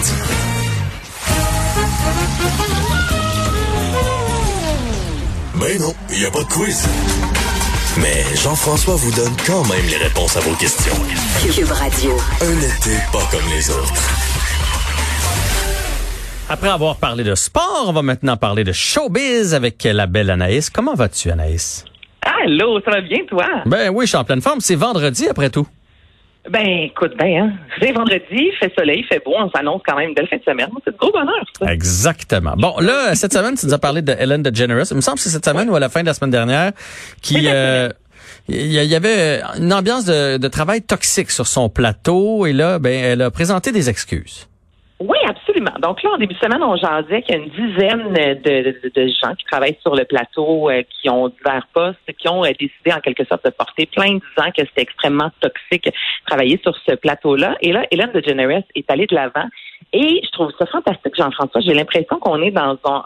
dit. Mais non, il n'y a pas de quiz. Mais Jean-François vous donne quand même les réponses à vos questions. Cube Radio. Un été pas comme les autres. Après avoir parlé de sport, on va maintenant parler de showbiz avec la belle Anaïs. Comment vas-tu, Anaïs? Allô, ça va bien, toi? Ben oui, je suis en pleine forme. C'est vendredi, après tout. Ben, écoute, ben, hein. C'est vendredi, il fait soleil, il fait beau, on s'annonce quand même une belle fin de semaine. C'est de gros bonheur, ça. Exactement. Bon, là, cette semaine, tu nous as parlé de Ellen DeGeneres. Il me semble que c'est cette semaine ou à la fin de la semaine dernière qui... euh, il y avait une ambiance de, de travail toxique sur son plateau et là, ben, elle a présenté des excuses. Oui, absolument. Donc là, en début de semaine, on jasait qu'il y a une dizaine de, de, de gens qui travaillent sur le plateau, euh, qui ont divers postes, qui ont euh, décidé en quelque sorte de porter plainte disant que c'était extrêmement toxique travailler sur ce plateau-là. Et là, Hélène DeGeneres est allée de l'avant. Et je trouve ça fantastique, Jean-François. J'ai l'impression qu'on est dans un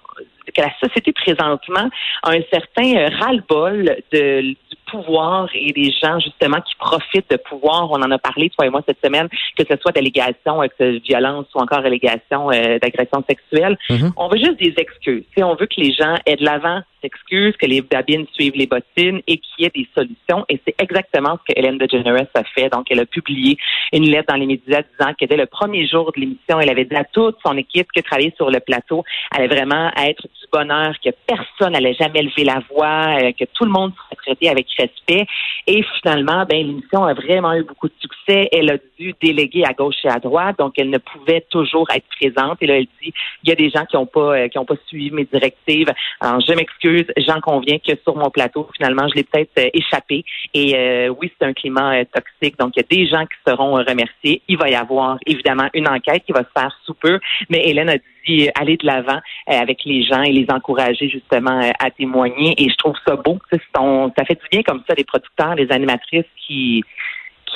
que la société présentement a un certain euh, ras-le-bol de, du pouvoir et des gens justement qui profitent de pouvoir. On en a parlé, toi et moi, cette semaine, que ce soit d'allégations de violence ou encore allégations euh, d'agression sexuelle. Mhm. On veut juste des excuses. Tu sais, on veut que les gens aient de l'avant, que les babines suivent les bottines et qu'il y ait des solutions. Et c'est exactement ce que Hélène DeGeneres a fait. Donc, elle a publié une lettre dans les médias disant que dès le premier jour de l'émission, elle avait dit à toute son équipe que travaillait sur le plateau allait vraiment être bonheur, que personne n'allait jamais lever la voix, euh, que tout le monde serait traité avec respect. Et finalement, ben, l'émission a vraiment eu beaucoup de succès. Elle a dû déléguer à gauche et à droite, donc elle ne pouvait toujours être présente. Et là, elle dit, il y a des gens qui n'ont pas, euh, qui pas suivi mes directives. Alors, je m'excuse, j'en conviens que sur mon plateau, finalement, je l'ai peut-être euh, échappé. Et oui, c'est un climat toxique, donc il y a des gens qui seront remerciés. Il va y avoir évidemment une enquête qui va se faire sous peu, mais Hélène a dit euh, aller de l'avant euh, avec les gens et les encourager justement euh, à témoigner. Et je trouve ça beau. Ça fait du bien comme ça, les producteurs, les animatrices qui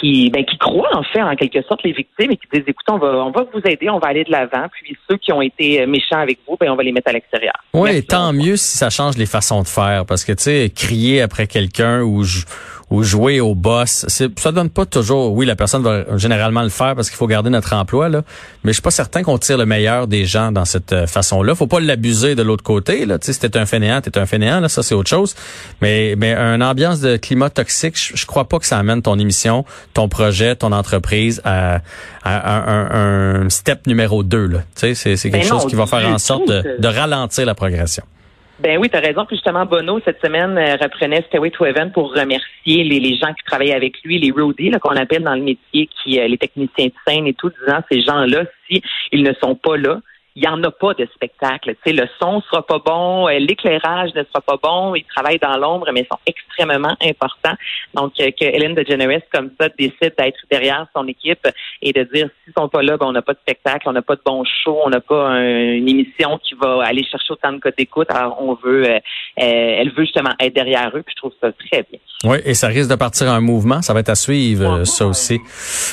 qui, ben, qui croient en fait en quelque sorte les victimes et qui disent écoutez, on va, on va vous aider, on va aller de l'avant, puis ceux qui ont été méchants avec vous, ben, on va les mettre à l'extérieur. Oui, tant mieux si ça change les façons de faire, parce que tu sais, crier après quelqu'un ou, jou- ou jouer au boss, c'est, ça donne pas toujours. Oui, la personne va généralement le faire parce qu'il faut garder notre emploi là, mais je suis pas certain qu'on tire le meilleur des gens dans cette euh, façon-là. Faut pas l'abuser de l'autre côté là. Tu sais, si t'es un fainéant, t'es un fainéant là, ça c'est autre chose. Mais mais une ambiance de climat toxique, je, je crois pas que ça amène ton émission, ton projet, ton entreprise à, à un, un- un step numéro 2 là. Tu sais, c'est, c'est quelque Ben chose non, qui va faire en sorte de ralentir la progression. Ben oui, tu as raison. Puis justement, Bono, cette semaine, euh, reprenait Stairway to Heaven pour remercier les, gens qui travaillaient avec lui, les roadies, qu'on appelle dans le métier, qui euh, les techniciens de scène et tout, disant ces gens-là, si ils ne sont pas là, il n'y en a pas de spectacle. Tu sais, le son sera pas bon, euh, l'éclairage ne sera pas bon, ils travaillent dans l'ombre, mais ils sont extrêmement importants. Donc, euh, que Hélène DeGeneres, comme ça, décide d'être derrière son équipe et de dire, s'ils sont pas là, ben, on n'a pas de spectacle, on n'a pas de bon show, on n'a pas un- une émission qui va aller chercher autant de codes d'écoute. Alors, on veut, euh, euh, elle veut justement être derrière eux, puis je trouve ça très bien. Oui, et ça risque de partir un mouvement. Ça va être à suivre, ça aussi.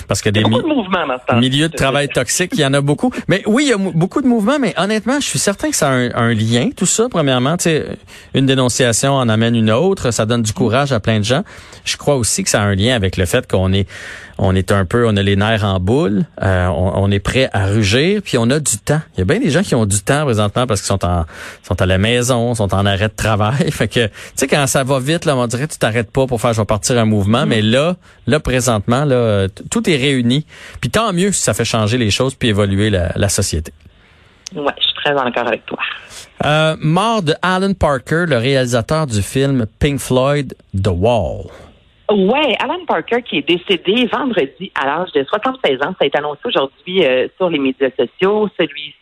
Parce que des a mi- de mouvements milieux de travail toxiques, il y en a beaucoup. Mais oui, il y a beaucoup de mouvements, mais honnêtement, je suis certain que ça a un, un lien, tout ça, premièrement. Tu sais, une dénonciation en amène une autre, ça donne du courage à plein de gens. Je crois aussi que ça a un lien avec le fait qu'on est on est un peu, on a les nerfs en boule, euh, on, on est prêt à rugir, puis on a du temps. Il y a bien des gens qui ont du temps présentement parce qu'ils sont en sont à la maison, sont en arrêt de travail. Fait que tu sais quand ça va vite, là, on dirait tu t'arrêtes pas pour faire je vais partir un mouvement, mais là, là présentement, là, tout est réuni. Puis tant mieux si ça fait changer les choses puis évoluer la, la société. Ouais, je suis très en accord avec toi. Euh, mort de Alan Parker, le réalisateur du film Pink Floyd, The Wall. Ouais, Alan Parker qui est décédé vendredi à l'âge de 76 ans, ça a été annoncé aujourd'hui euh, sur les médias sociaux.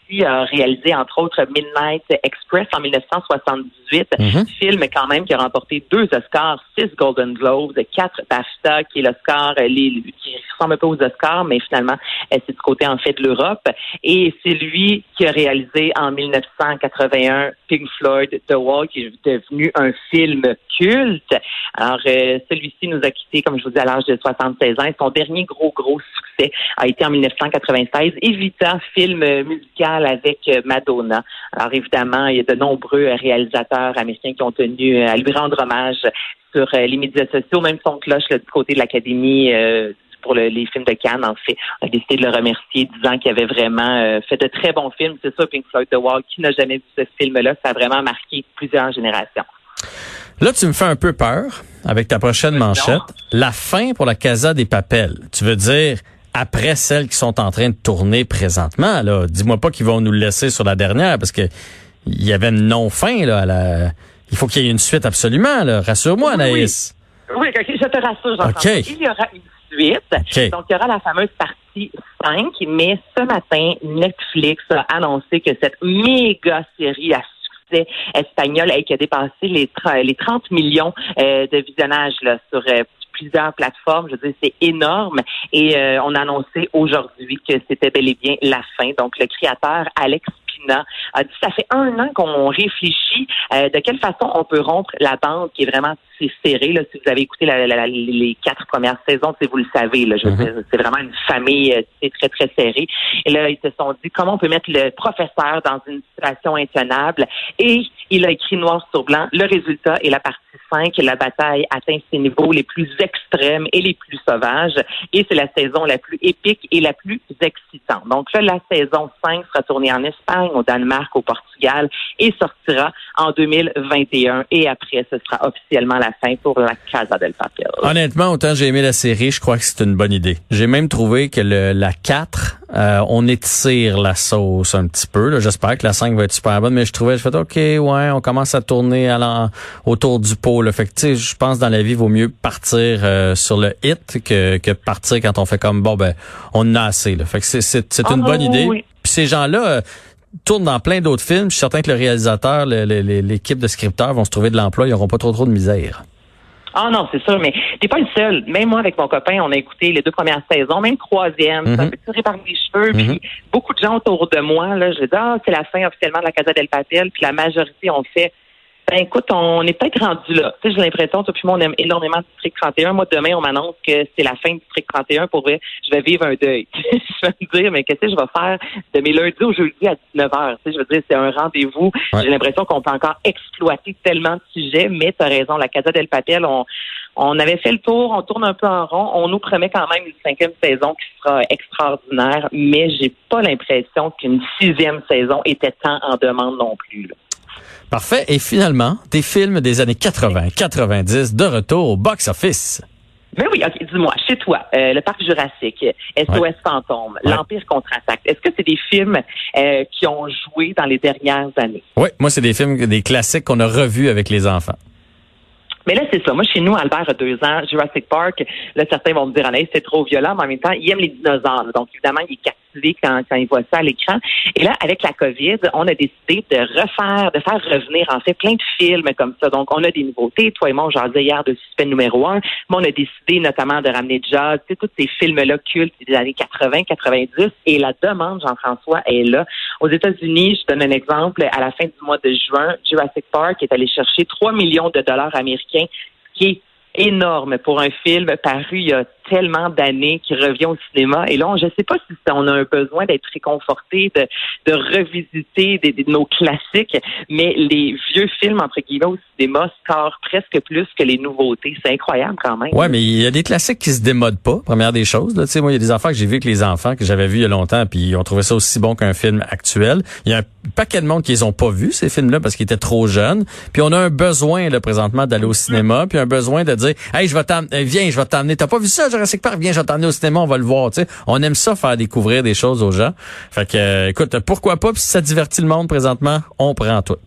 Celui-ci a réalisé entre autres Midnight Express en 1978, Mhm. film quand même qui a remporté deux Oscars, six Golden Globes, quatre BAFTA, qui est l'Oscar euh, qui ressemble un peu aux Oscars, mais finalement euh, c'est du côté en fait de l'Europe. Et c'est lui qui a réalisé en 1981 Pink Floyd The Wall, qui est devenu un film culte. Alors, euh, celui-ci nous a quittés, comme je vous dis, à l'âge de 76 ans. Son dernier gros, gros succès a été en 1996, Evita, film euh, avec euh, Madonna. Alors, évidemment, il y a de nombreux euh, réalisateurs américains qui ont tenu euh, à lui rendre hommage sur les médias sociaux, même son cloche là, du côté de l'Académie euh, pour les films de Cannes. En fait, on a décidé de le remercier, disant qu'il avait vraiment euh, fait de très bons films. C'est ça, Pink Floyd The Wall. Qui n'a jamais vu ce film-là Ça a vraiment marqué plusieurs générations. Là, tu me fais un peu peur avec ta prochaine manchette. La fin pour la Casa des Papels. Tu veux dire après celles qui sont en train de tourner présentement. Là, dis-moi pas qu'ils vont nous le laisser sur la dernière parce que il y avait une non-fin là. À la... Il faut qu'il y ait une suite absolument. Là. Rassure-moi, Anaïs. Oui, je te rassure. Jean-François. Il y aura une suite. Donc, il y aura la fameuse partie 5. Mais ce matin, Netflix a annoncé que cette méga série à succès espagnol qui a dépassé les, les 30 millions euh, de visionnages là, sur euh, plusieurs plateformes. Je veux dire, c'est énorme. Et euh, on a annoncé aujourd'hui que c'était bel et bien la fin. Donc, le créateur Alex A dit ça fait un an qu'on réfléchit euh, de quelle façon on peut rompre la bande qui est vraiment serrée. Là, si vous avez écouté les quatre premières saisons, si vous le savez, là, mm-hmm. c'est vraiment une famille euh, très, très serrée. Et là, ils se sont dit comment on peut mettre le professeur dans une situation intenable? Et il a écrit noir sur blanc le résultat et la partie 5, la bataille atteint ses niveaux les plus extrêmes et les plus sauvages. Et c'est la saison la plus épique et la plus excitante. Donc là, la saison 5 sera tournée en Espagne, au Danemark, au Portugal et sortira en 2021. Et après, ce sera officiellement la fin pour la Casa del Papel. Honnêtement, autant j'ai aimé la série, je crois que c'est une bonne idée. J'ai même trouvé que le, la 4, euh, on étire la sauce un petit peu. J'espère que la 5 va être super bonne, mais je trouvais, je fais OK, ouais, on commence à tourner à autour du pot. Là. Fait que, je pense dans la vie, il vaut mieux partir euh, sur le hit que, que partir quand on fait comme bon ben on en a assez. Là. Fait que c'est, c'est, c'est une ah, bonne idée. Puis ces gens-là tournent dans plein d'autres films. Je suis certain que le réalisateur, l'équipe de scripteurs vont se trouver de l'emploi, ils n'auront pas trop trop de misère. Ah non, c'est sûr, mais t'es pas le seul. Même moi, avec mon copain, on a écouté les deux premières saisons, même troisième, ça peut tirer par les cheveux. Puis mhm. beaucoup de gens autour de moi, là, je dis, ah, c'est la fin officiellement de la Casa del Papel. Puis la majorité ont fait, ben écoute, on est peut-être rendu là. Tu sais, j'ai l'impression, toi puis moi, on aime énormément District 31. Moi, demain, on m'annonce que c'est la fin du District 31. Pour vrai, je vais vivre un deuil. je vais me dire, mais qu'est-ce que je vais faire de mes lundis au jeudi à 19 h Tu sais, je veux dire, c'est un rendez-vous. J'ai l'impression qu'on peut encore exploiter tellement de sujets, mais tu as raison. La Casa del Papel, on, on avait fait le tour, on tourne un peu en rond. On nous promet quand même une cinquième saison qui sera extraordinaire, mais j'ai pas l'impression qu'une sixième saison était tant en demande non plus. Parfait. Et finalement, des films des années 80, 90 de retour au box-office. Mais oui, ok, dis-moi, chez toi, euh, le parc Jurassique, SOS Fantôme, l'Empire contre-attaque, est-ce que c'est des films euh, qui ont joué dans les dernières années? Oui, moi, c'est des films, des classiques qu'on a revus avec les enfants. Mais là, c'est ça. Moi, chez nous, Albert a deux ans, Jurassic Park, là, certains vont me dire, Anaïs, c'est trop violent, mais en même temps, il aime les dinosaures. Donc, évidemment, il est quand, quand il voit ça à l'écran. Et là, avec la COVID, on a décidé de refaire, de faire revenir, en fait, plein de films comme ça. Donc, on a des nouveautés. Toi et moi, j'en disais hier de Suspect numéro un. Mais on a décidé notamment de ramener Jazz, tu sais, tous ces films-là cultes des années 80, 90. Et la demande, Jean-François, est là. Aux États-Unis, je donne un exemple, à la fin du mois de juin, Jurassic Park est allé chercher 3 millions de dollars américains, qui est énorme pour un film paru il y a tellement d'années qui revient au cinéma. Et là, je ne sais pas si on a un besoin d'être réconforté, de, de revisiter des, de nos classiques, mais les vieux films, entre guillemets, au cinéma scorent presque plus que les nouveautés. C'est incroyable quand même. Ouais, mais il y a des classiques qui se démodent pas, première des choses. Là. sais, moi, il y a des enfants que j'ai vus avec les enfants, que j'avais vus il y a longtemps, puis ils ont trouvé ça aussi bon qu'un film actuel. Il y a un paquet de monde qui les ont pas vus, ces films-là, parce qu'ils étaient trop jeunes. Puis on a un besoin, là, présentement, d'aller au cinéma, puis un besoin de hey, je vais t'emmener, viens, je vais t'emmener. T'as pas vu ça, Jurassic Park, viens, je vais t'emmener au cinéma, on va le voir, tu sais. On aime ça, faire découvrir des choses aux gens. Fait que, euh, écoute, pourquoi pas, puis si ça divertit le monde présentement, on prend tout.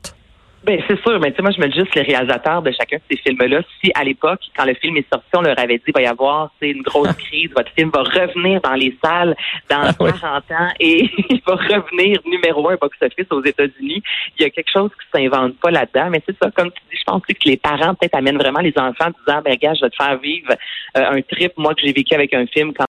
Ben, c'est sûr, mais tu sais, moi, je me dis juste les réalisateurs de chacun de ces films-là. Si à l'époque, quand le film est sorti, on leur avait dit, il va y avoir une grosse crise, votre film va revenir dans les salles dans 40 ah ans et il va revenir numéro un box-office aux États-Unis. Il y a quelque chose qui s'invente pas là-dedans, mais c'est ça, comme tu dis, je pense que les parents peut-être amènent vraiment les enfants en disant, ben, gars, je vais te faire vivre euh, un trip, moi, que j'ai vécu avec un film quand